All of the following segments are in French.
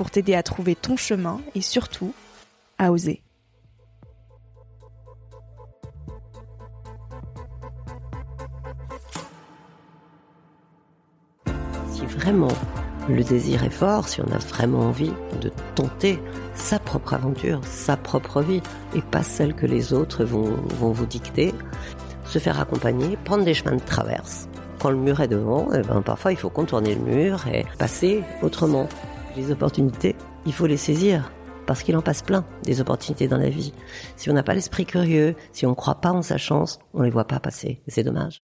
pour t'aider à trouver ton chemin et surtout à oser. Si vraiment le désir est fort, si on a vraiment envie de tenter sa propre aventure, sa propre vie, et pas celle que les autres vont, vous dicter, se faire accompagner, prendre des chemins de traverse. Quand le mur est devant, eh ben, parfois il faut contourner le mur et passer autrement. Les opportunités, il faut les saisir parce qu'il en passe plein des opportunités dans la vie. Si on n'a pas l'esprit curieux, si on ne croit pas en sa chance, on les voit pas passer. C'est dommage.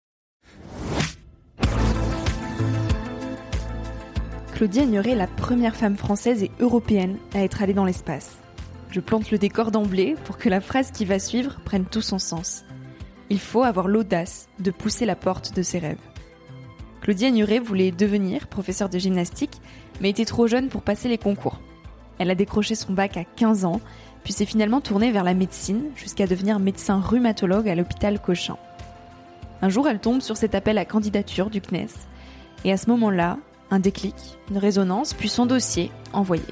Claudia Ignoré est la première femme française et européenne à être allée dans l'espace. Je plante le décor d'emblée pour que la phrase qui va suivre prenne tout son sens. Il faut avoir l'audace de pousser la porte de ses rêves. Claudia Ignoré voulait devenir professeure de gymnastique mais était trop jeune pour passer les concours. Elle a décroché son bac à 15 ans, puis s'est finalement tournée vers la médecine jusqu'à devenir médecin rhumatologue à l'hôpital Cochin. Un jour, elle tombe sur cet appel à candidature du CNES, et à ce moment-là, un déclic, une résonance, puis son dossier envoyé.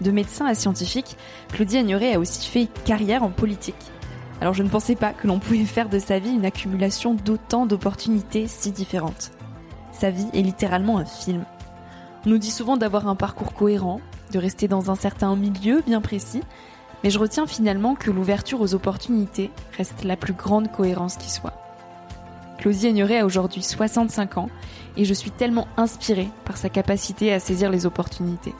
De médecin à scientifique, Claudie Agnoret a aussi fait carrière en politique. Alors je ne pensais pas que l'on pouvait faire de sa vie une accumulation d'autant d'opportunités si différentes. Sa vie est littéralement un film. On nous dit souvent d'avoir un parcours cohérent, de rester dans un certain milieu bien précis, mais je retiens finalement que l'ouverture aux opportunités reste la plus grande cohérence qui soit. Claudie Agnoret a aujourd'hui 65 ans et je suis tellement inspirée par sa capacité à saisir les opportunités.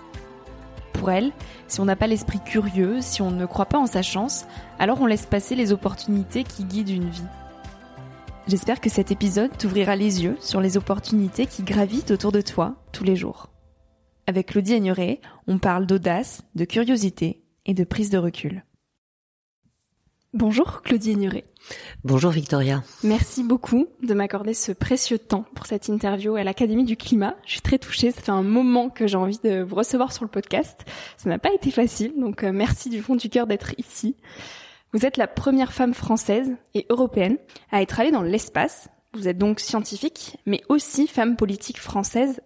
Pour elle, si on n'a pas l'esprit curieux, si on ne croit pas en sa chance, alors on laisse passer les opportunités qui guident une vie. J'espère que cet épisode t'ouvrira les yeux sur les opportunités qui gravitent autour de toi tous les jours. Avec Claudie Agnoret, on parle d'audace, de curiosité et de prise de recul. Bonjour Claudie Agnoret. Bonjour Victoria. Merci beaucoup de m'accorder ce précieux temps pour cette interview à l'Académie du Climat. Je suis très touchée, ça fait un moment que j'ai envie de vous recevoir sur le podcast. Ça n'a pas été facile, donc euh, merci du fond du cœur d'être ici. Vous êtes la première femme française et européenne à être allée dans l'espace. Vous êtes donc scientifique, mais aussi femme politique française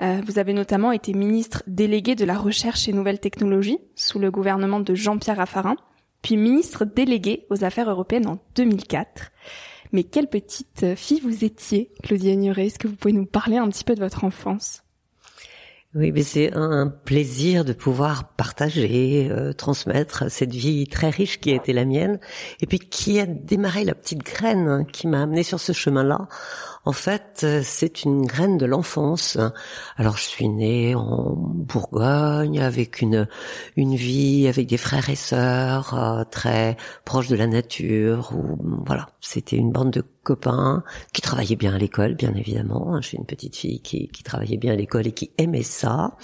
euh, vous avez notamment été ministre délégué de la recherche et nouvelles technologies sous le gouvernement de Jean-Pierre Raffarin, puis ministre délégué aux affaires européennes en 2004. Mais quelle petite fille vous étiez, Claudia Ignoré Est-ce que vous pouvez nous parler un petit peu de votre enfance? Oui, mais c'est un plaisir de pouvoir partager, euh, transmettre cette vie très riche qui a été la mienne, et puis qui a démarré la petite graine qui m'a amené sur ce chemin-là En fait, euh, c'est une graine de l'enfance. Alors, je suis née en Bourgogne avec une une vie avec des frères et sœurs euh, très proches de la nature. Où, voilà, c'était une bande de copains qui travaillaient bien à l'école, bien évidemment. Je suis une petite fille qui, qui travaillait bien à l'école et qui aimait ça.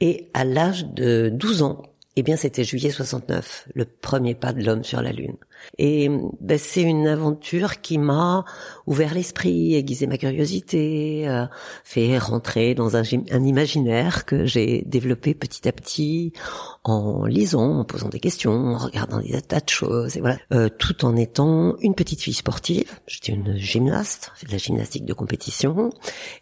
Et à l'âge de 12 ans, eh bien, c'était juillet 69, le premier pas de l'homme sur la Lune. Et ben, c'est une aventure qui m'a ouvert l'esprit, aiguisé ma curiosité, euh, fait rentrer dans un, un imaginaire que j'ai développé petit à petit en lisant, en posant des questions, en regardant des tas de choses, et voilà, euh, tout en étant une petite fille sportive. J'étais une gymnaste, de la gymnastique de compétition,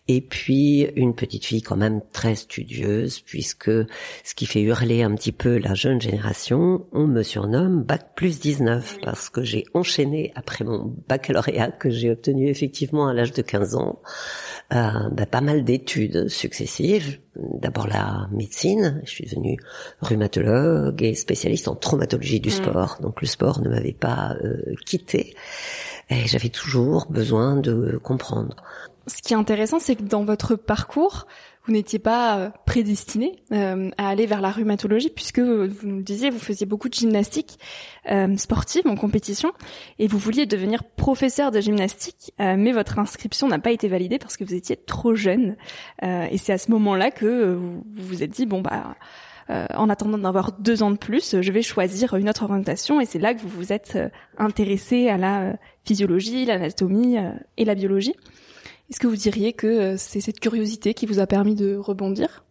et puis une petite fille quand même très studieuse, puisque ce qui fait hurler un petit peu la jeune génération, on me surnomme bac plus 19 parce que j'ai enchaîné après mon baccalauréat que j'ai obtenu effectivement à l'âge de 15 ans, euh, bah, pas mal d'études successives. D'abord la médecine, je suis devenue rhumatologue et spécialiste en traumatologie du mm. sport, donc le sport ne m'avait pas euh, quitté et j'avais toujours besoin de comprendre. Ce qui est intéressant, c'est que dans votre parcours, vous n'étiez pas euh, prédestiné euh, à aller vers la rhumatologie puisque vous nous disiez, vous faisiez beaucoup de gymnastique euh, sportive en compétition et vous vouliez devenir professeur de gymnastique, mais votre inscription n'a pas été validée parce que vous étiez trop jeune. et c'est à ce moment-là que vous vous êtes dit bon bah en attendant d'avoir deux ans de plus, je vais choisir une autre orientation et c'est là que vous vous êtes intéressé à la physiologie, l'anatomie et la biologie. Est-ce que vous diriez que euh, c'est cette curiosité qui vous a permis de rebondir?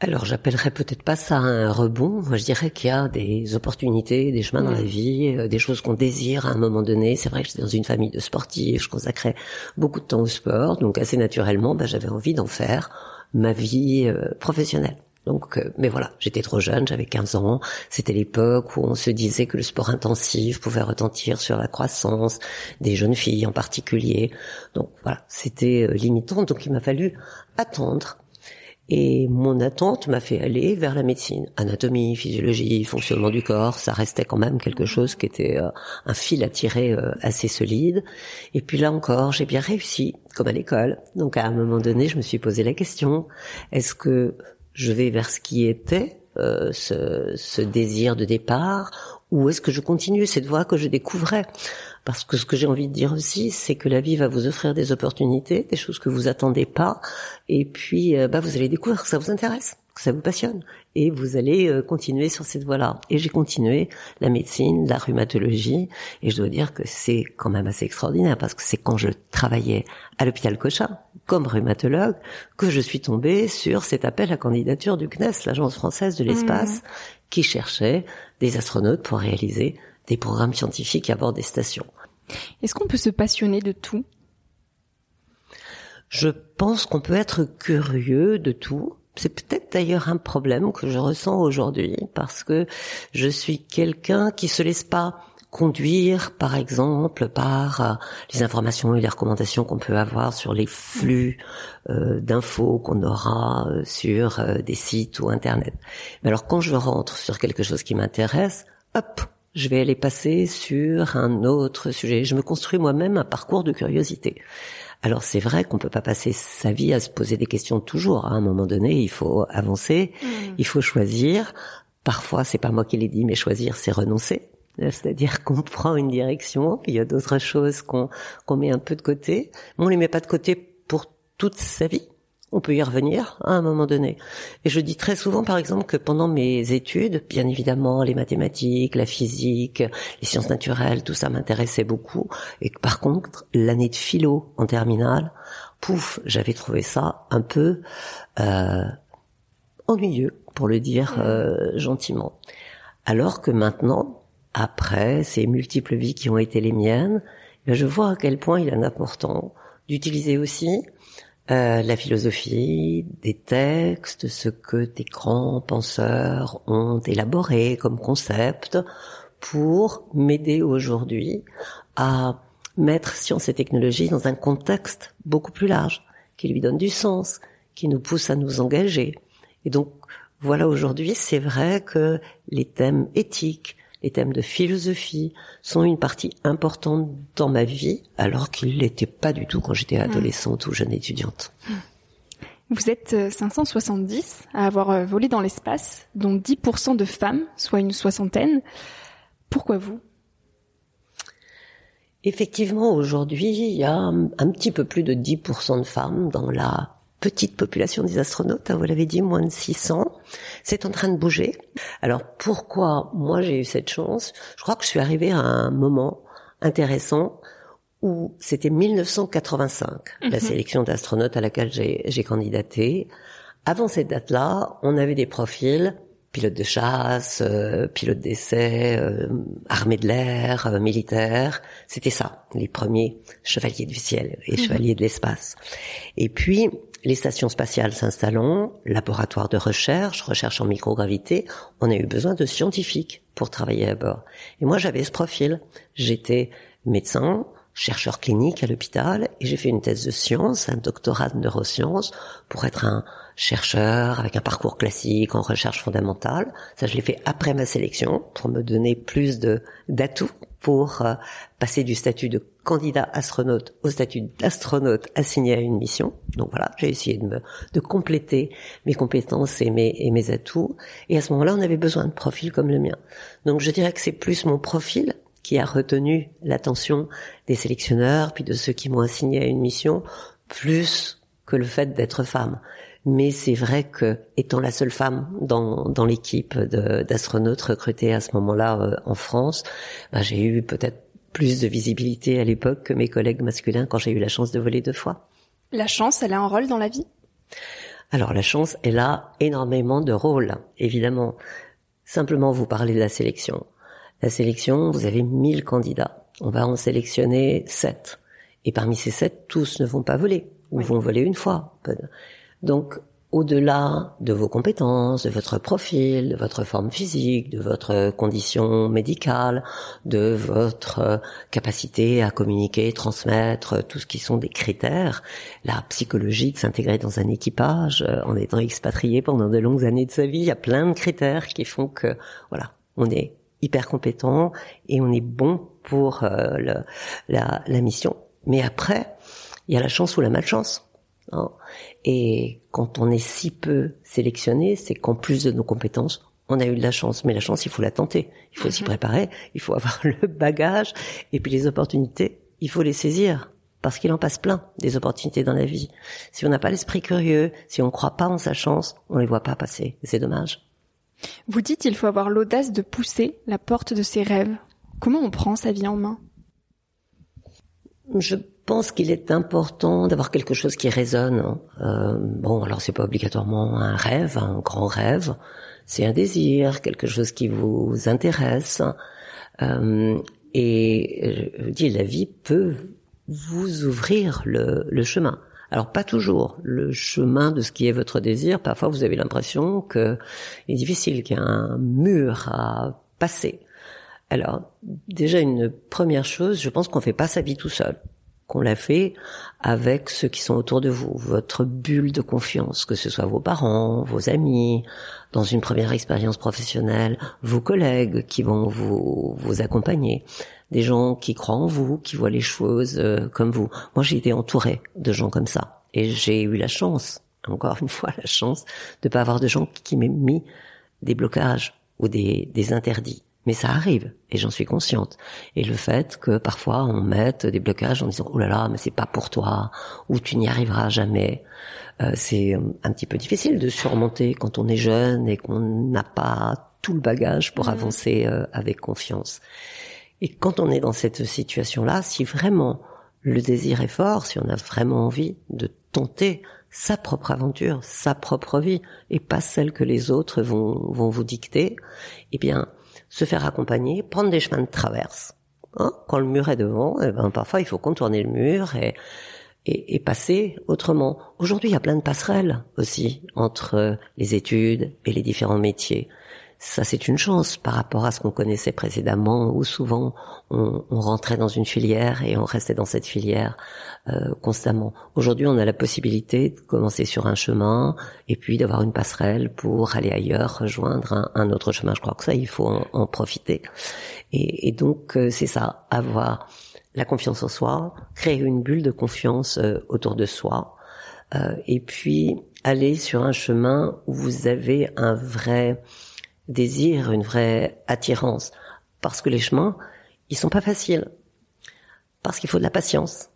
Alors, j'appellerais peut-être pas ça un rebond. Moi, je dirais qu'il y a des opportunités, des chemins dans la vie, euh, des choses qu'on désire à un moment donné. C'est vrai que j'étais dans une famille de sportifs, je consacrais beaucoup de temps au sport, donc assez naturellement, bah, j'avais envie d'en faire ma vie euh, professionnelle. Donc, euh, mais voilà, j'étais trop jeune, j'avais 15 ans. C'était l'époque où on se disait que le sport intensif pouvait retentir sur la croissance des jeunes filles en particulier. Donc voilà, c'était euh, limitant. Donc il m'a fallu attendre. Et mon attente m'a fait aller vers la médecine. Anatomie, physiologie, fonctionnement du corps, ça restait quand même quelque chose qui était euh, un fil à tirer assez solide. Et puis là encore, j'ai bien réussi, comme à l'école. Donc à un moment donné, je me suis posé la question, est-ce que je vais vers ce qui était euh, ce, désir de départ ou est-ce que je continue cette voie que je découvrais? Parce que ce que j'ai envie de dire aussi, c'est que la vie va vous offrir des opportunités, des choses que vous attendez pas, et puis euh, bah, vous allez découvrir que ça vous intéresse, que ça vous passionne, et vous allez euh, continuer sur cette voie-là. Et j'ai continué la médecine, la rhumatologie, et je dois dire que c'est quand même assez extraordinaire parce que c'est quand je travaillais à l'hôpital Cochin comme rhumatologue que je suis tombée sur cet appel à candidature du CNES, l'agence française de l'espace, mmh. qui cherchait des astronautes pour réaliser des programmes scientifiques à bord des stations. Est-ce qu'on peut se passionner de tout? Je pense qu'on peut être curieux de tout, c'est peut-être d'ailleurs un problème que je ressens aujourd'hui parce que je suis quelqu'un qui se laisse pas conduire, par exemple, par euh, les informations et les recommandations qu'on peut avoir sur les flux euh, d'infos qu'on aura euh, sur des sites ou Internet. Mais alors quand je rentre sur quelque chose qui m'intéresse, hop, je vais aller passer sur un autre sujet. Je me construis moi-même un parcours de curiosité. Alors c'est vrai qu'on peut pas passer sa vie à se poser des questions toujours. À un moment donné, il faut avancer, mm. il faut choisir. Parfois, c'est pas moi qui l'ai dit, mais choisir, c'est renoncer. C'est-à-dire qu'on prend une direction, il y a d'autres choses qu'on qu'on met un peu de côté. On les met pas de côté pour toute sa vie on peut y revenir à un moment donné. Et je dis très souvent, par exemple, que pendant mes études, bien évidemment, les mathématiques, la physique, les sciences naturelles, tout ça m'intéressait beaucoup. Et que par contre, l'année de philo en terminale, pouf, j'avais trouvé ça un peu euh, ennuyeux, pour le dire euh, gentiment. Alors que maintenant, après ces multiples vies qui ont été les miennes, eh je vois à quel point il est important d'utiliser aussi euh, la philosophie, des textes, ce que des grands penseurs ont élaboré comme concept pour m'aider aujourd'hui à mettre science et technologie dans un contexte beaucoup plus large, qui lui donne du sens, qui nous pousse à nous engager. Et donc, voilà aujourd'hui, c'est vrai que les thèmes éthiques, les thèmes de philosophie sont une partie importante dans ma vie, alors qu'ils l'étaient pas du tout quand j'étais adolescente ou jeune étudiante. Vous êtes 570 euh, à avoir euh, volé dans l'espace, dont 10% de femmes, soit une soixantaine. Pourquoi vous? Effectivement, aujourd'hui, il y a un petit peu plus de 10% de femmes dans la petite population des astronautes, hein, vous l'avez dit, moins de 600. C'est en train de bouger. Alors pourquoi moi j'ai eu cette chance? Je crois que je suis arrivée à un moment intéressant où c'était 1985, la mhm. sélection d'astronautes à laquelle j'ai candidaté. Avant cette date-là, on avait des profils pilote de chasse, euh, pilote d'essai, euh, armée de l'air, euh, militaire. C'était ça, les premiers chevaliers du ciel et mhm. chevaliers de l'espace. Et puis, les stations spatiales s'installant, laboratoire de recherche, recherche en microgravité, on a eu besoin de scientifiques pour travailler à bord. Et moi, j'avais ce profil. J'étais médecin, chercheur clinique à l'hôpital, et j'ai fait une thèse de sciences, un doctorat de neurosciences, pour être un chercheur avec un parcours classique en recherche fondamentale. Ça, je l'ai fait après ma sélection pour me donner plus de d'atouts pour euh, passer du statut de candidat astronaute au statut d'astronaute assigné à une mission. Donc voilà, j'ai essayé de me de compléter mes compétences et mes et mes atouts. Et à ce moment-là, on avait besoin de profils comme le mien. Donc je dirais que c'est plus mon profil qui a retenu l'attention des sélectionneurs puis de ceux qui m'ont assigné à une mission plus que le fait d'être femme. Mais c'est vrai que, étant la seule femme dans, dans l'équipe d'astronautes recrutée à ce moment-là euh, en France, bah, j'ai eu peut-être plus de visibilité à l'époque que mes collègues masculins quand j'ai eu la chance de voler deux fois. La chance, elle a un rôle dans la vie? Alors la chance, elle a énormément de rôles, évidemment. Simplement vous parler de la sélection. La sélection, vous avez 1000 candidats. On va en sélectionner 7. Et parmi ces 7, tous ne vont pas voler, ou vont voler une fois. Donc, au-delà de vos compétences, de votre profil, de votre forme physique, de votre condition médicale, de votre capacité à communiquer, transmettre, tout ce qui sont des critères, la psychologie de s'intégrer dans un équipage euh, en étant expatrié pendant de longues années de sa vie, il y a plein de critères qui font que, voilà, on est hyper compétent et on est bon pour euh, la, la mission. Mais après, il y a la chance ou la malchance. Hein. Et quand on est si peu sélectionné, c'est qu'en plus de nos compétences, on a eu de la chance. Mais la chance, il faut la tenter. Il faut s'y mhm. préparer. Il faut avoir le bagage. Et puis les opportunités, il faut les saisir. Parce qu'il en passe plein des opportunités dans la vie. Si on n'a pas l'esprit curieux, si on ne croit pas en sa chance, on les voit pas passer. C'est dommage. Vous dites qu'il faut avoir l'audace de pousser la porte de ses rêves. Comment on prend sa vie en main? Je pense qu'il est important d'avoir quelque chose qui résonne. Euh, bon, alors c'est pas obligatoirement un rêve, un grand rêve. C'est un désir, quelque chose qui vous intéresse. Euh, et je dis, la vie peut vous ouvrir le, le chemin. Alors pas toujours le chemin de ce qui est votre désir. Parfois vous avez l'impression que il est difficile, qu'il y a un mur à passer. Alors déjà une première chose, je pense qu'on fait pas sa vie tout seul qu'on l'a fait avec ceux qui sont autour de vous, votre bulle de confiance, que ce soit vos parents, vos amis, dans une première expérience professionnelle, vos collègues qui vont vous, vous accompagner, des gens qui croient en vous, qui voient les choses euh, comme vous. Moi, j'ai été entourée de gens comme ça. Et j'ai eu la chance, encore une fois, la chance de pas avoir de gens qui m'aient mis des blocages ou des, des interdits. Mais ça arrive, et j'en suis consciente. Et le fait que parfois on mette des blocages en disant oh là là, mais c'est pas pour toi, ou tu n'y arriveras jamais, euh, c'est un petit peu difficile de surmonter quand on est jeune et qu'on n'a pas tout le bagage pour mmh. avancer euh, avec confiance. Et quand on est dans cette situation-là, si vraiment le désir est fort, si on a vraiment envie de tenter sa propre aventure, sa propre vie, et pas celle que les autres vont, vont vous dicter, eh bien, se faire accompagner, prendre des chemins de traverse. Hein Quand le mur est devant, eh ben, parfois il faut contourner le mur et, et, et passer autrement. Aujourd'hui, il y a plein de passerelles aussi entre les études et les différents métiers. Ça c'est une chance par rapport à ce qu'on connaissait précédemment, où souvent on, on, rentrait dans une filière et on restait dans cette filière euh, constamment. Aujourd'hui, on a la possibilité de commencer sur un chemin et puis d'avoir une passerelle pour aller ailleurs, rejoindre un, un, autre chemin. Je crois que ça, il faut en, en profiter. Et, et donc, euh, c'est ça, avoir la confiance en soi, créer une bulle de confiance euh, autour de soi, et puis aller sur un chemin où vous avez un vrai désir, une vraie attirance. Parce que les chemins, ils sont pas faciles. Parce qu'il faut de la patience.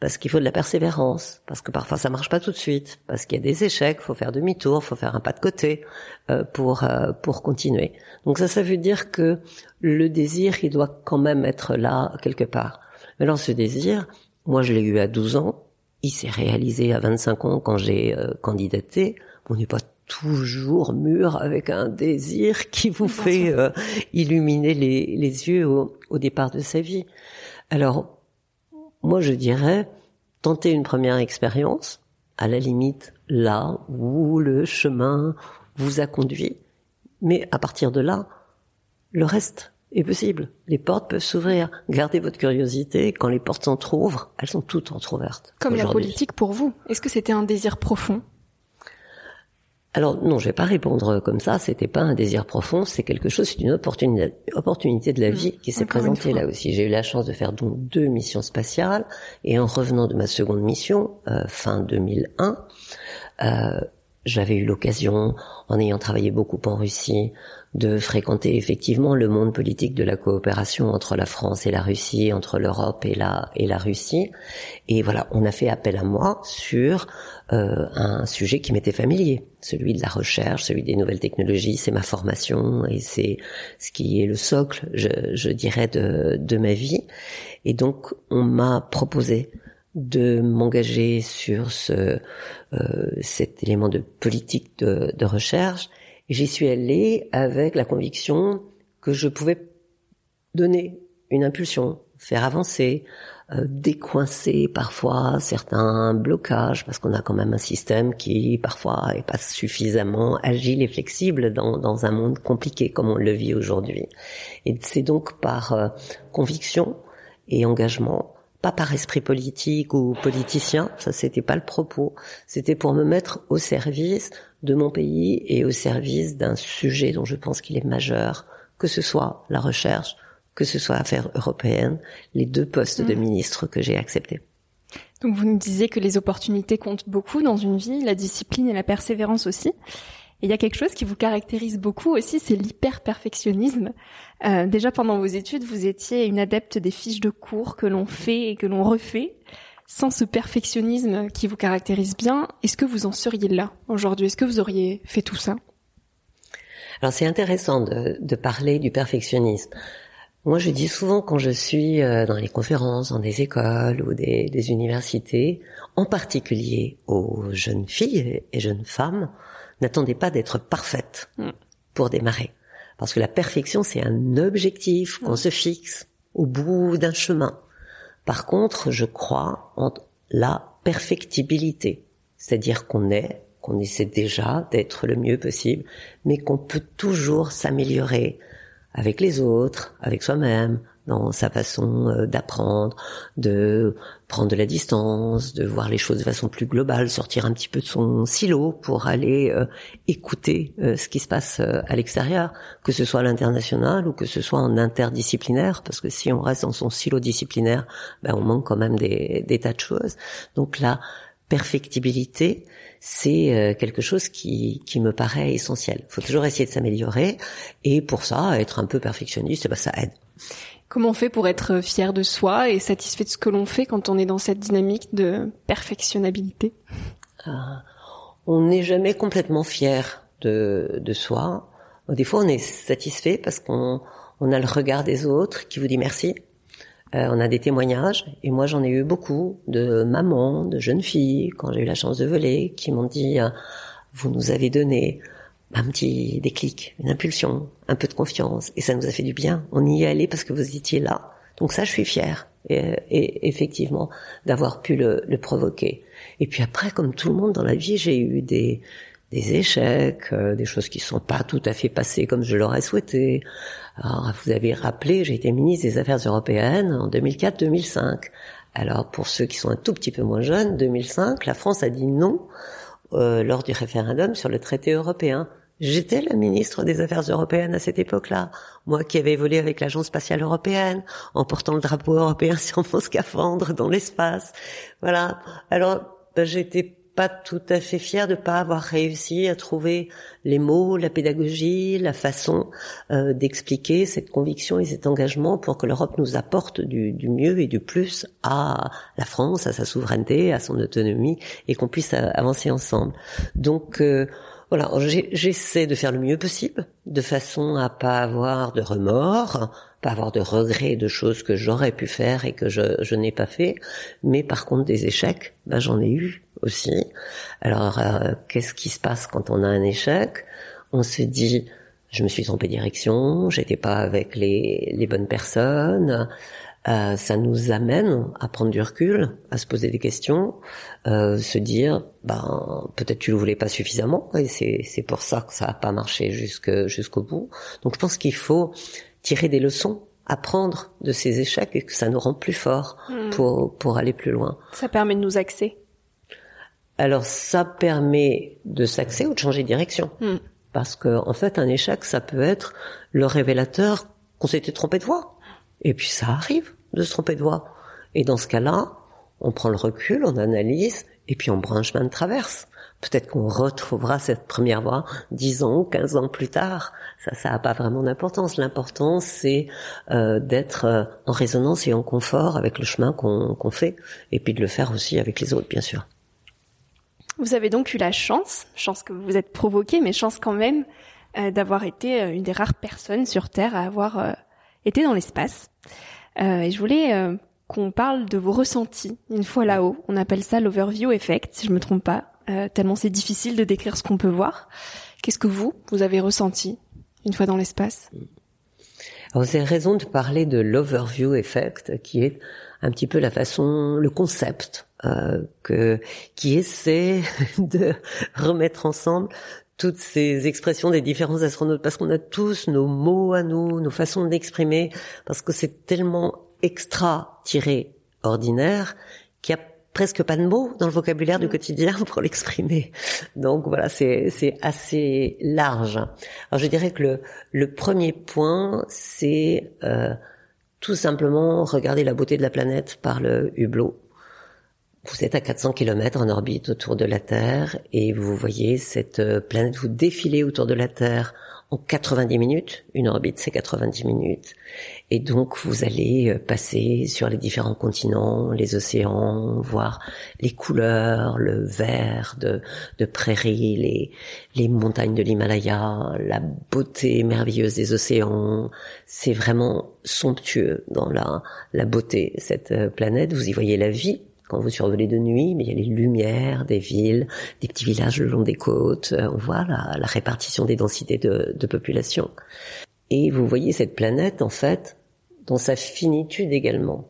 Parce qu'il faut de la persévérance. Parce que parfois ça marche pas tout de suite. Parce qu'il y a des échecs, faut faire demi-tour, faut faire un pas de côté euh, pour euh, pour continuer. Donc ça, ça veut dire que le désir, il doit quand même être là quelque part. Mais alors ce désir, moi je l'ai eu à 12 ans. Il s'est réalisé à 25 ans quand j'ai euh, candidaté. On n'est pas toujours mûr avec un désir qui vous fait euh, illuminer les, les yeux au, au, départ de sa vie. Alors, moi je dirais, tenter une première expérience, à la limite là où le chemin vous a conduit, mais à partir de là, le reste est possible. Les portes peuvent s'ouvrir. Gardez votre curiosité. Quand les portes s'entr'ouvrent, elles sont toutes entrouvertes. Comme la politique pour vous. Est-ce que c'était un désir profond? Alors non, je vais pas répondre comme ça. C'était pas un désir profond, c'est quelque chose, c'est une opportunité, opportunité de la mmh. vie qui s'est présentée là aussi. J'ai eu la chance de faire donc deux missions spatiales et en revenant de ma seconde mission euh, fin 2001, euh, j'avais eu l'occasion, en ayant travaillé beaucoup en Russie, de fréquenter effectivement le monde politique de la coopération entre la France et la Russie, entre l'Europe et la et la Russie. Et voilà, on a fait appel à moi sur euh, un sujet qui m'était familier, celui de la recherche, celui des nouvelles technologies. C'est ma formation et c'est ce qui est le socle, je, je dirais, de, de ma vie. Et donc, on m'a proposé de m'engager sur ce euh, cet élément de politique de, de recherche j'y suis allée avec la conviction que je pouvais donner une impulsion, faire avancer, euh, décoincer parfois certains blocages, parce qu'on a quand même un système qui parfois est pas suffisamment agile et flexible dans, dans un monde compliqué comme on le vit aujourd'hui. Et c'est donc par euh, conviction et engagement pas par esprit politique ou politicien, ça c'était pas le propos, c'était pour me mettre au service de mon pays et au service d'un sujet dont je pense qu'il est majeur, que ce soit la recherche, que ce soit affaires européennes, les deux postes de mmh. ministre que j'ai acceptés. Donc vous nous disiez que les opportunités comptent beaucoup dans une vie, la discipline et la persévérance aussi. Et il y a quelque chose qui vous caractérise beaucoup aussi, c'est l'hyper-perfectionnisme. Euh, déjà pendant vos études, vous étiez une adepte des fiches de cours que l'on fait et que l'on refait. Sans ce perfectionnisme qui vous caractérise bien, est-ce que vous en seriez là aujourd'hui? Est-ce que vous auriez fait tout ça? Alors c'est intéressant de, de, parler du perfectionnisme. Moi, je dis souvent quand je suis euh, dans les conférences, dans des écoles ou des, des universités, en particulier aux jeunes filles et jeunes femmes, n'attendez pas d'être parfaite mm. pour démarrer. Parce que la perfection, c'est un objectif qu'on mm. se fixe au bout d'un chemin. Par contre, je crois en la perfectibilité. C'est-à-dire qu'on est, qu'on essaie déjà d'être le mieux possible, mais qu'on peut toujours s'améliorer avec les autres, avec soi-même, dans sa façon euh, d'apprendre, de prendre de la distance, de voir les choses de façon plus globale, sortir un petit peu de son silo pour aller euh, écouter euh, ce qui se passe à l'extérieur, que ce soit à l'international ou que ce soit en interdisciplinaire, parce que si on reste dans son silo disciplinaire, ben on manque quand même des, des tas de choses. Donc la perfectibilité, c'est quelque chose qui, qui me paraît essentiel. Il faut toujours essayer de s'améliorer, et pour ça, être un peu perfectionniste, ben ça aide. Comment on fait pour être fier de soi et satisfait de ce que l'on fait quand on est dans cette dynamique de perfectionnabilité? Euh, On n'est jamais complètement fier de, de soi. Des fois, on est satisfait parce qu'on on a le regard des autres qui vous dit merci. Euh, on a des témoignages, et moi j'en ai eu beaucoup de mamans, de jeunes filles, quand j'ai eu la chance de voler, qui m'ont dit euh, vous nous avez donné un petit déclic, une impulsion, un peu de confiance, et ça nous a fait du bien. On y est allé parce que vous étiez là. Donc ça, je suis fière, et, effectivement, d'avoir pu le, le, provoquer. Et puis après, comme tout le monde dans la vie, j'ai eu des des échecs, euh, des choses qui sont pas tout à fait passées comme je l'aurais souhaité. Alors, vous avez rappelé, j'ai été ministre des Affaires européennes en 2004-2005. Alors, pour ceux qui sont un tout petit peu moins jeunes, 2005, la France a dit non euh, lors du référendum sur le traité européen. J'étais la ministre des Affaires européennes à cette époque-là. Moi qui avais volé avec l'Agence spatiale européenne, en portant le drapeau européen sur mon scaphandre dans l'espace. Voilà. Alors, ben, j'étais pas tout à fait fière de pas avoir réussi à trouver les mots, la pédagogie, la façon euh, d'expliquer cette conviction et cet engagement pour que l'Europe nous apporte du, du, mieux et du plus à la France, à sa souveraineté, à son autonomie et qu'on puisse avancer ensemble. Donc euh, voilà, j'essaie de faire le mieux possible, de façon à pas avoir de remords, pas avoir de regrets de choses que j'aurais pu faire et que je, je n'ai pas fait, mais par contre des échecs, ben j'en ai eu aussi. Alors euh, qu'est-ce qui se passe quand on a un échec? On se dit je me suis trompé de direction, j'étais pas avec les, les bonnes personnes, euh, ça nous amène à prendre du recul, à se poser des questions, euh, se dire, ben peut-être tu le voulais pas suffisamment, et c'est c'est pour ça que ça a pas marché jusque jusqu'au bout. Donc je pense qu'il faut tirer des leçons, apprendre de ces échecs et que ça nous rend plus forts hmm. pour pour aller plus loin. Ça permet de nous axer. Alors ça permet de s'axer ou de changer de direction. Hmm. Parce que en fait, un échec, ça peut être le révélateur qu'on s'était trompé de voie. Et puis ça arrive de se tromper de voie. Et dans ce cas-là, on prend le recul, on analyse, et puis on prend un chemin de traverse. Peut-être qu'on retrouvera cette première voie dix ans ou quinze ans plus tard. Ça, ça n'a pas vraiment d'importance. L'important, c'est euh, d'être euh, en résonance et en confort avec le chemin qu'on fait, et puis de le faire aussi avec les autres, bien sûr. Vous avez donc eu la chance, chance que vous êtes provoqué, mais chance quand même euh, d'avoir été une des rares personnes sur Terre à avoir été dans l'espace. Euh, et je voulais euh, qu'on parle de vos ressentis une fois là-haut. On appelle ça l'overview effect, si je me trompe pas, euh, tellement c'est difficile de décrire ce qu'on peut voir. Qu'est-ce que vous, vous avez ressenti une fois dans l'espace? Vous avez raison de parler de l'overview effect, qui est un petit peu la façon, le concept que qui essaie de remettre ensemble toutes ces expressions des différents astronautes, parce qu'on a tous nos mots à nous, nos façons d'exprimer, parce que c'est tellement extra tiré ordinaire qu'il y a presque pas de mots dans le vocabulaire du mm. quotidien pour l'exprimer. Donc voilà, c'est c'est assez large. Alors je dirais que le le premier point, c'est euh, tout simplement regarder la beauté de la planète par le hublot. Vous êtes à 400 km en orbite autour de la Terre et vous voyez cette euh, planète vous défiler autour de la Terre en 90 minutes. Une orbite, c'est 90 minutes. Et donc, vous allez euh, passer sur les différents continents, les océans, voir les couleurs, le vert de, de prairies, les, les montagnes de l'Himalaya, la beauté merveilleuse des océans. C'est vraiment somptueux dans la, la beauté, cette euh, planète. Vous y voyez la vie quand vous survolez de nuit, mais il y a les lumières des villes, des petits villages le long des côtes. Euh, on voit la, la répartition des densités de, population. Et vous voyez cette planète, en fait, dans sa finitude également.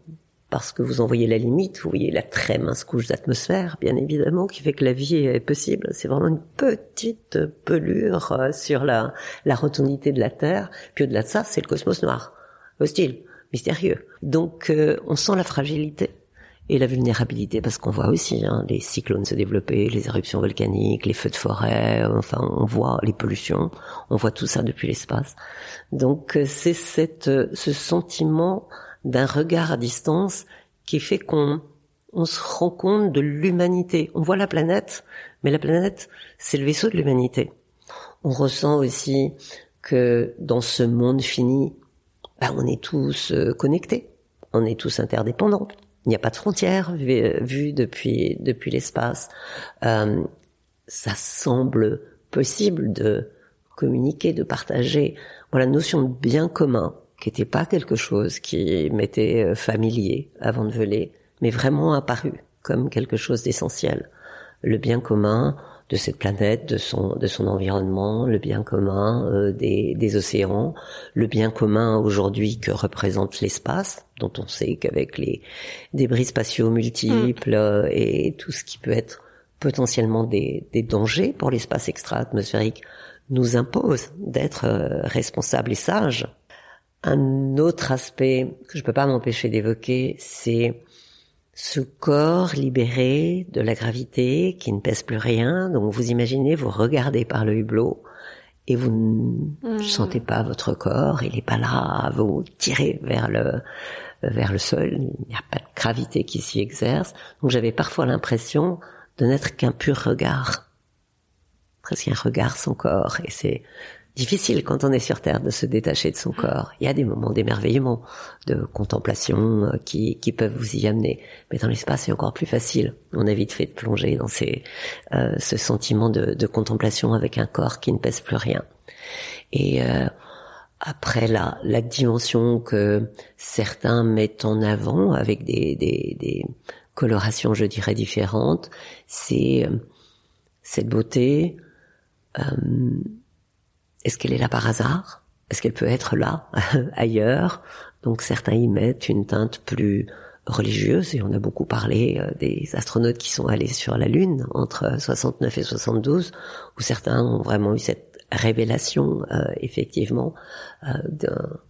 Parce que vous en voyez la limite, vous voyez la très mince couche d'atmosphère, bien évidemment, qui fait que la vie est possible. C'est vraiment une petite pelure euh, sur la, la rotondité de la Terre. Puis au-delà de ça, c'est le cosmos noir, hostile, mystérieux. Donc euh, on sent la fragilité et la vulnérabilité parce qu'on voit aussi hein, les cyclones se développer, les éruptions volcaniques, les feux de forêt, enfin on voit les pollutions, on voit tout ça depuis l'espace. Donc euh, c'est cette euh, ce sentiment d'un regard à distance qui fait qu'on on se rend compte de l'humanité. On voit la planète, mais la planète, c'est le vaisseau de l'humanité. On ressent aussi que dans ce monde fini, ben, on est tous euh, connectés, on est tous interdépendants. Il n'y a pas de frontières vues depuis depuis l'espace. Euh, ça semble possible de communiquer, de partager. Voilà, la notion de bien commun, qui n'était pas quelque chose qui m'était euh, familier avant de voler, mais vraiment apparu comme quelque chose d'essentiel. Le bien commun, de cette planète, de son de son environnement, le bien commun euh, des, des océans, le bien commun aujourd'hui que représente l'espace, dont on sait qu'avec les débris spatiaux multiples mm. euh, et tout ce qui peut être potentiellement des, des dangers pour l'espace extra-atmosphérique nous impose d'être euh, responsable et sage. Un autre aspect que je peux pas m'empêcher d'évoquer, c'est ce corps libéré de la gravité qui ne pèse plus rien. Donc vous imaginez, vous regardez par le hublot et vous ne mmh. sentez pas votre corps, il n'est pas là, vous tirez vers le vers le sol, il n'y a pas de gravité qui s'y exerce. Donc j'avais parfois l'impression de n'être qu'un pur regard, presque un regard sans corps. Et c'est difficile quand on est sur Terre de se détacher de son corps. Il y a des moments d'émerveillement, de contemplation euh, qui, qui peuvent vous y amener. Mais dans l'espace, c'est encore plus facile. On a vite fait de plonger dans ces, euh, ce sentiment de, de, contemplation avec un corps qui ne pèse plus rien. Et euh, après la, la dimension que certains mettent en avant avec des, des, des colorations, je dirais, différentes, c'est euh, cette beauté. Euh, est-ce qu'elle est là par hasard? Est-ce qu'elle peut être là, ailleurs? Donc certains y mettent une teinte plus religieuse, et on a beaucoup parlé euh, des astronautes qui sont allés sur la Lune entre 69 et 72, où certains ont vraiment eu cette révélation, euh, effectivement, euh, d'un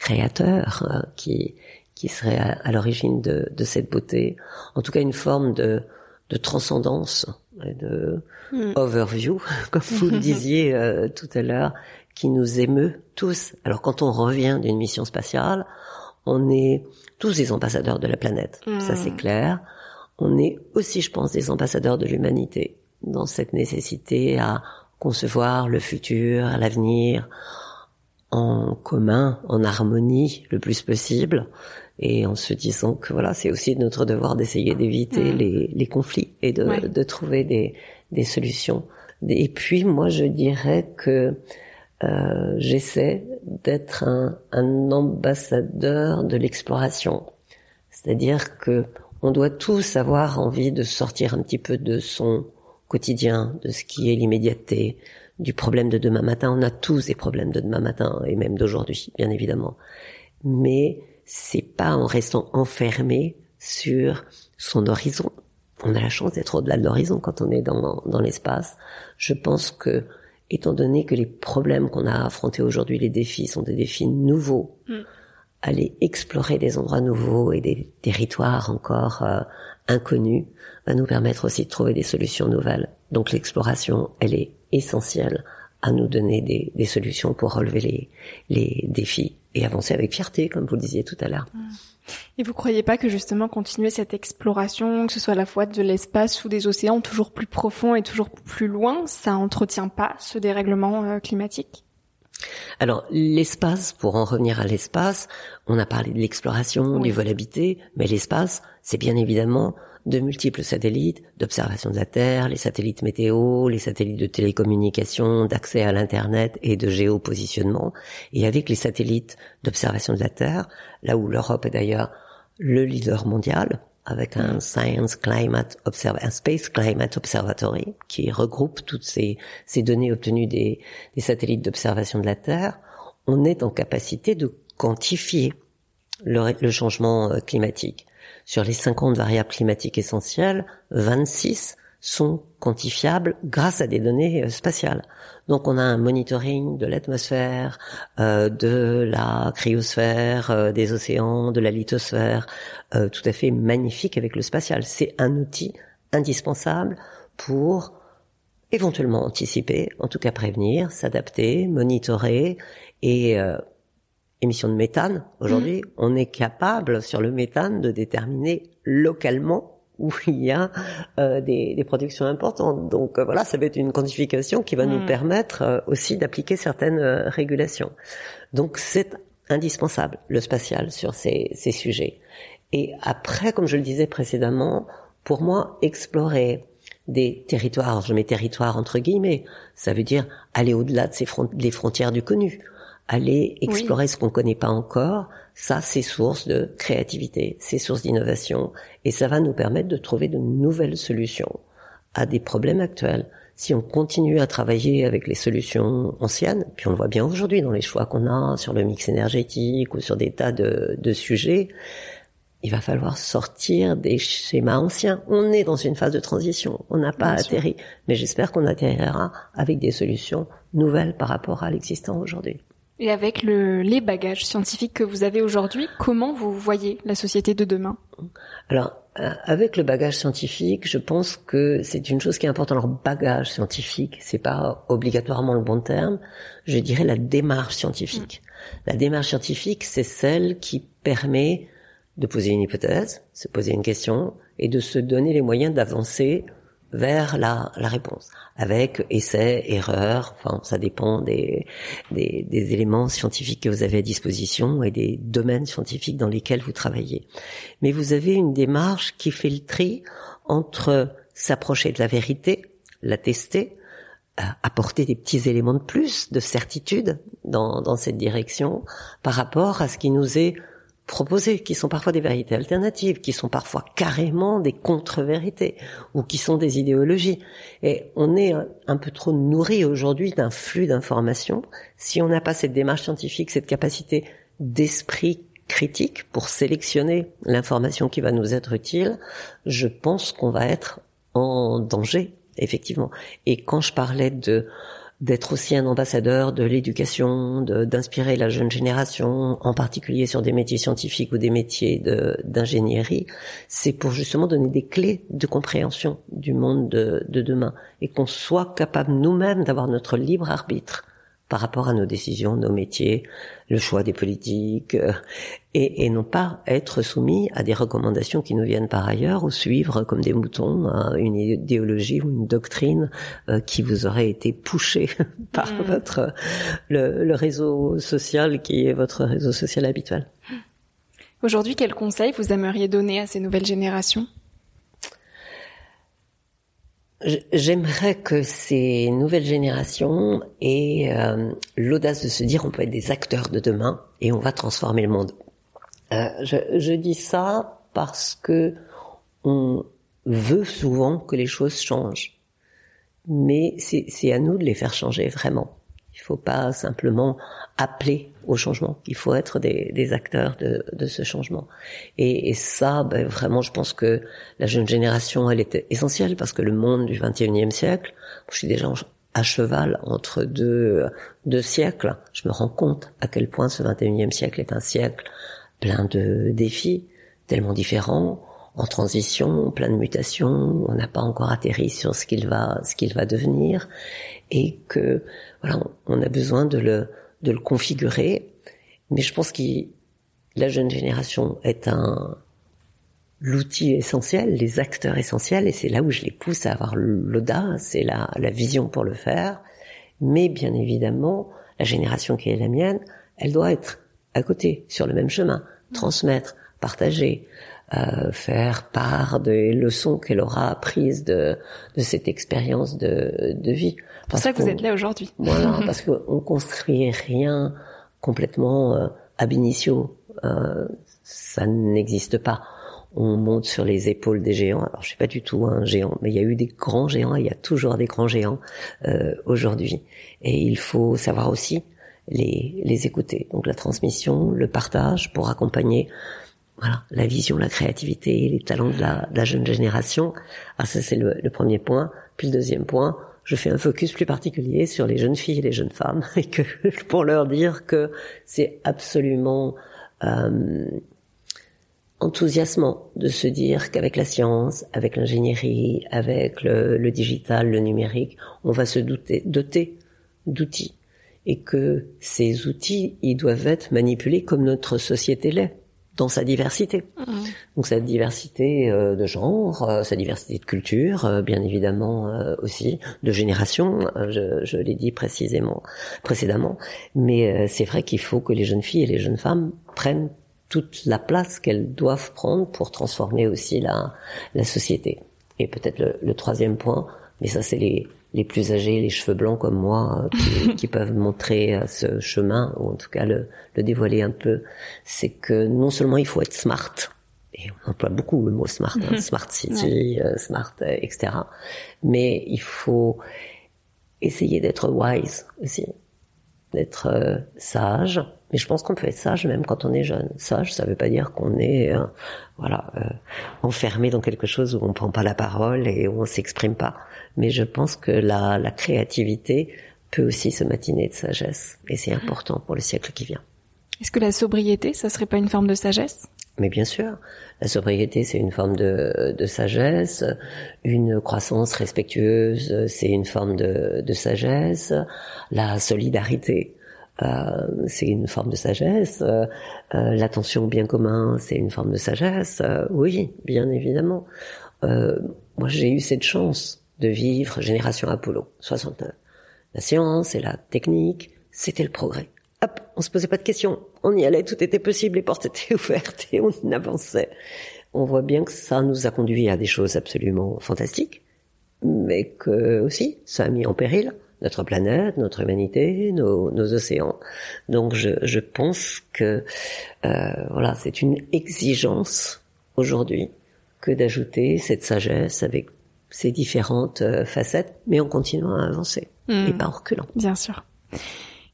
créateur qui qui serait à, l'origine de, de, cette beauté. En tout cas, une forme de, de transcendance de hmm. overview, comme vous le disiez euh, tout à l'heure, qui nous émeut tous. Alors quand on revient d'une mission spatiale, on est tous des ambassadeurs de la planète, ça c'est hmm. clair. On est aussi, je pense, des ambassadeurs de l'humanité, dans cette nécessité à concevoir le futur, l'avenir, en commun, en harmonie le plus possible, et en se disant que voilà, c'est aussi notre devoir d'essayer d'éviter mm. les, les, conflits et de, de trouver des, des, solutions. Et puis moi, je dirais que euh, j'essaie d'être un, un, ambassadeur de l'exploration, c'est-à-dire que on doit tous avoir envie de sortir un petit peu de son quotidien, de ce qui est l'immédiateté, du problème de demain matin. On a tous des problèmes de demain matin et même d'aujourd'hui, bien évidemment. Mais c'est pas en restant enfermé sur son horizon. On a la chance d'être au-delà de l'horizon quand on est dans, dans l'espace. Je pense que, étant donné que les problèmes qu'on a affrontés aujourd'hui, les défis, sont des défis nouveaux, mm. aller explorer des endroits nouveaux et des territoires encore euh, inconnus va nous permettre aussi de trouver des solutions nouvelles. Donc l'exploration, elle est essentielle à nous donner des, des solutions pour relever les, les défis et avancer avec fierté, comme vous le disiez tout à l'heure. Et vous croyez pas que justement continuer cette exploration, que ce soit à la fois de l'espace ou des océans toujours plus profonds et toujours plus loin, ça entretient pas ce dérèglement euh, climatique? Alors l'espace, pour en revenir à l'espace, on a parlé de l'exploration, du vol habité, mais l'espace, c'est bien évidemment de multiples satellites d'observation de la Terre, les satellites météo, les satellites de télécommunication, d'accès à l'Internet et de géopositionnement. Et avec les satellites d'observation de la Terre, là où l'Europe est d'ailleurs le leader mondial, avec un Science Climate un Space Climate Observatory qui regroupe toutes ces, ces données obtenues des, des satellites d'observation de la Terre, on est en capacité de quantifier le, le changement euh, climatique. Sur les 50 variables climatiques essentielles, 26 sont quantifiables grâce à des données euh, spatiales. Donc on a un monitoring de l'atmosphère, euh, de la cryosphère, euh, des océans, de la lithosphère, tout à fait magnifique avec le spatial. C'est un outil indispensable pour éventuellement anticiper, en tout cas prévenir, s'adapter, monitorer et émissions de méthane, aujourd'hui, mm. on est capable sur le méthane de déterminer localement où il y a euh, des, des, productions importantes. Donc euh, voilà, ça va être une quantification qui va nous mm. permettre euh, aussi d'appliquer certaines régulations. Donc c'est indispensable, le spatial, sur ces, ces sujets. Et après, comme je le disais précédemment, pour moi, explorer des territoires, je mets territoires entre guillemets, ça veut dire aller au-delà de ces des frontières du connu aller explorer ce qu'on connaît pas encore, ça c'est source de créativité, c'est source d'innovation et ça va nous permettre de trouver de nouvelles solutions à des problèmes actuels. Si on continue à travailler avec les solutions anciennes, puis on le voit bien aujourd'hui dans les choix qu'on a sur le mix énergétique ou sur des tas de, de sujets, il va falloir sortir des schémas anciens. On est dans une phase de transition, on n'a pas atterri, mais j'espère qu'on atterrira avec des solutions nouvelles par rapport à l'existant aujourd'hui. Et avec le, les bagages scientifiques que vous avez aujourd'hui, comment vous voyez la société de demain? Alors, euh, avec le bagage scientifique, je pense que c'est une chose qui est importante. Alors, bagage scientifique, c'est pas obligatoirement le bon terme. Je dirais la démarche scientifique. Mm. La démarche scientifique, c'est celle qui permet de poser une hypothèse, se poser une question et de se donner les moyens d'avancer vers la, la, réponse, avec essais, erreurs, enfin ça dépend des, des, des, éléments scientifiques que vous avez à disposition et des domaines scientifiques dans lesquels vous travaillez. Mais vous avez une démarche qui fait le tri entre s'approcher de la vérité, la tester, euh, apporter des petits éléments de plus de certitude dans, dans cette direction par rapport à ce qui nous est proposées, qui sont parfois des vérités alternatives, qui sont parfois carrément des contre-vérités, ou qui sont des idéologies. Et on est un peu trop nourri aujourd'hui d'un flux d'informations. Si on n'a pas cette démarche scientifique, cette capacité d'esprit critique pour sélectionner l'information qui va nous être utile, je pense qu'on va être en danger, effectivement. Et quand je parlais de d'être aussi un ambassadeur de l'éducation, d'inspirer la jeune génération, en particulier sur des métiers scientifiques ou des métiers d'ingénierie, c'est pour justement donner des clés de compréhension du monde de, de demain et qu'on soit capable nous-mêmes d'avoir notre libre arbitre par rapport à nos décisions, nos métiers, le choix des politiques, euh, et, et, non pas être soumis à des recommandations qui nous viennent par ailleurs ou suivre comme des moutons une idéologie ou une doctrine euh, qui vous aurait été poussée par mm. votre le, le, réseau social qui est votre réseau social habituel. Aujourd'hui, quel conseil vous aimeriez donner à ces nouvelles générations? J'aimerais que ces nouvelles générations aient euh, l'audace de se dire on peut être des acteurs de demain et on va transformer le monde. Euh, je, je, dis ça parce que on veut souvent que les choses changent, mais c'est à nous de les faire changer vraiment. Il faut pas simplement appeler au changement. Il faut être des, des acteurs de, de, ce changement. Et, et ça, ben, vraiment, je pense que la jeune génération, elle était essentielle parce que le monde du 21e siècle, je suis déjà à cheval entre deux, deux siècles. Je me rends compte à quel point ce 21e siècle est un siècle plein de défis, tellement différents, en transition, plein de mutations. On n'a pas encore atterri sur ce qu'il va, ce qu'il va devenir, et que voilà, on a besoin de le de le configurer. Mais je pense que la jeune génération est un l'outil essentiel, les acteurs essentiels, et c'est là où je les pousse à avoir l'audace et la, la vision pour le faire. Mais bien évidemment, la génération qui est la mienne, elle doit être à côté, sur le même chemin, transmettre, partager, euh, faire part des leçons qu'elle aura apprises de, de cette expérience de, de vie. C'est pour ça que vous êtes là aujourd'hui. Voilà, parce qu'on construit rien complètement euh, ab initio. Euh, ça n'existe pas. On monte sur les épaules des géants. Alors je suis pas du tout un géant, mais il y a eu des grands géants. Il y a toujours des grands géants euh, aujourd'hui. Et il faut savoir aussi les, les écouter. Donc la transmission, le partage pour accompagner voilà, la vision, la créativité, les talents de la, de la jeune génération. Ah, ça c'est le, le, premier point. Puis le deuxième point, je fais un focus plus particulier sur les jeunes filles et les jeunes femmes, et que pour leur dire que c'est absolument euh, enthousiasmant de se dire qu'avec la science, avec l'ingénierie, avec le, le, digital, le numérique, on va se doter d'outils, et que ces outils, ils doivent être manipulés comme notre société l'est dans sa diversité. Mmh. Donc sa diversité euh, de genre, euh, sa diversité de culture, euh, bien évidemment aussi, de génération, je, je l'ai dit précisément précédemment. Mais c'est vrai qu'il faut que les jeunes filles et les jeunes femmes prennent toute la place qu'elles doivent prendre pour transformer aussi la, la société. Et peut-être le, le troisième point, mais ça c'est les, les plus âgés, les cheveux blancs comme moi, euh, qui, peuvent montrer euh, ce chemin, ou en tout cas le, le dévoiler un peu, c'est que non seulement il faut être smart, et on emploie beaucoup le mot smart, hein, smart city, euh, smart, etc. Mais il faut essayer d'être wise aussi, d'être sage, Mais je pense qu'on peut être sage même quand on est jeune. Sage, ça veut pas dire qu'on est, euh, voilà, euh, enfermé dans quelque chose où on prend pas la parole et où on s'exprime pas. Mais je pense que la, la créativité peut aussi se matiner de sagesse, et c'est important pour le siècle qui vient. Est-ce que la sobriété, ça serait pas une forme de sagesse? Mais bien sûr, la sobriété, c'est une forme de, de, sagesse. Une croissance respectueuse, c'est une forme de, de, sagesse. La solidarité, euh, c'est une forme de sagesse. Euh, L'attention au bien commun, c'est une forme de sagesse. Euh, oui, bien évidemment. Euh, moi, j'ai eu cette chance de vivre génération Apollo 69. La science et la technique, c'était le progrès hop, on se posait pas de questions. On y allait, tout était possible, les portes étaient ouvertes et on avançait. On voit bien que ça nous a conduit à des choses absolument fantastiques, mais que aussi ça a mis en péril notre planète, notre humanité, nos, océans. Donc je, je pense que euh, voilà, c'est une exigence aujourd'hui que d'ajouter cette sagesse avec ses différentes euh, facettes, mais en continuant à avancer et hmm. pas en reculant. Bien sûr.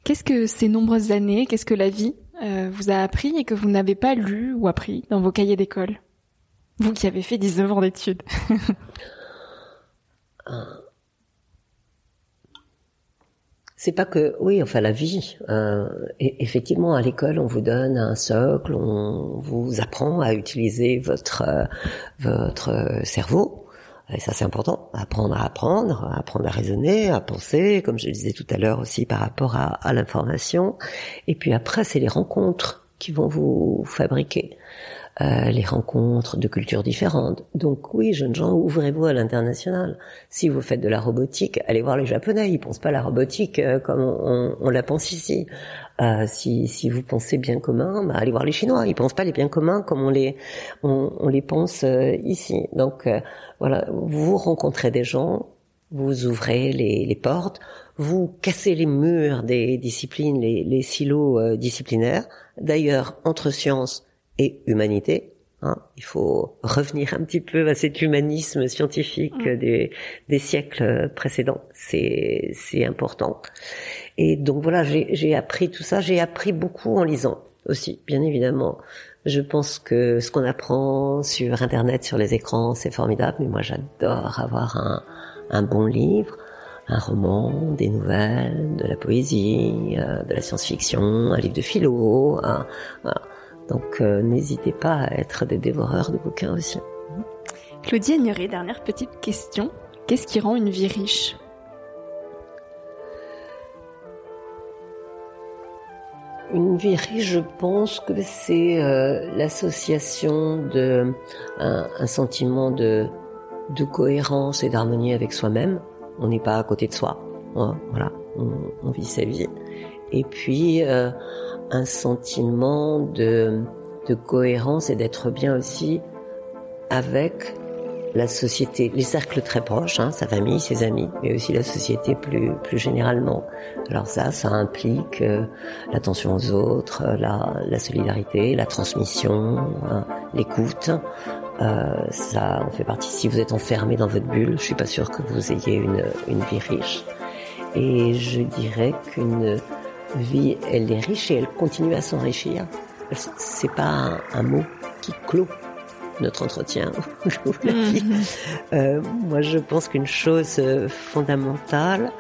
Qu'est-ce que ces nombreuses années, qu'est-ce que la vie euh, vous a appris et que vous n'avez pas lu ou appris dans vos cahiers d'école? Vous qui avez fait 19 ans d'études. C'est pas que, oui, enfin la vie. Euh, effectivement, à l'école, on vous donne un socle, on vous apprend à utiliser votre euh, votre cerveau et ça, c'est important. Apprendre à apprendre, apprendre à raisonner, à penser, comme je le disais tout à l'heure aussi par rapport à, à l'information. Et puis après, c'est les rencontres qui vont vous fabriquer. Euh, les rencontres de cultures différentes. Donc oui, jeunes gens, ouvrez-vous à l'international. Si vous faites de la robotique, allez voir les Japonais. Ils pensent pas la robotique euh, comme on, on, la pense ici. Euh, si, si vous pensez bien commun, bah, allez voir les Chinois. Ils pensent pas les biens communs comme on les on, on les pense euh, ici. Donc euh, voilà, vous rencontrez des gens, vous ouvrez les, les, portes, vous cassez les murs des disciplines, les, les silos disciplinaires. D'ailleurs, entre sciences et humanité. Hein. Il faut revenir un petit peu à cet humanisme scientifique mm. des, des, siècles précédents. C'est, c'est important. Et donc voilà, j'ai appris tout ça. J'ai appris beaucoup en lisant aussi, bien évidemment. Je pense que ce qu'on apprend sur Internet, sur les écrans, c'est formidable. Mais moi, j'adore avoir un, un bon livre un roman, des nouvelles, de la poésie, euh, de la science-fiction, un livre de philo. voilà. Donc euh, n'hésitez pas à être des dévoreurs de bouquins aussi. Claudie Agnoret, dernière petite question. Qu'est-ce qui rend une vie riche? Une vie riche, je pense que c'est euh, l'association de un, sentiment de, de cohérence et d'harmonie avec soi-même. On n'est pas à côté de soi. Hein, voilà, on, vit sa vie. Et puis euh, un sentiment de, de cohérence et d'être bien aussi avec la société, les cercles très proches, hein, sa famille, ses amis, mais aussi la société plus plus généralement. Alors ça, ça implique euh, l'attention aux autres, la, la, solidarité, la transmission, hein, l'écoute. Euh, ça en fait partie. Si vous êtes enfermé dans votre bulle, je suis pas sûr que vous ayez une une vie riche. Et je dirais qu'une vie, elle est riche et elle continue à s'enrichir. C'est pas un, mot qui clôt notre entretien mhm. euh, moi, je pense qu'une chose euh, fondamentale,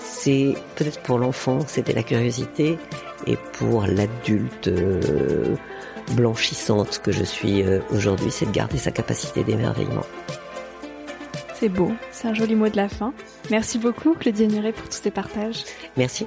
c'est peut-être pour l'enfant, c'était la curiosité, et pour l'adulte euh, blanchissante que je suis aujourd'hui, c'est de garder sa capacité d'émerveillement. C'est beau, c'est un joli mot de la fin. Merci beaucoup, Claudie Agnuret, pour tous ces partages. Merci.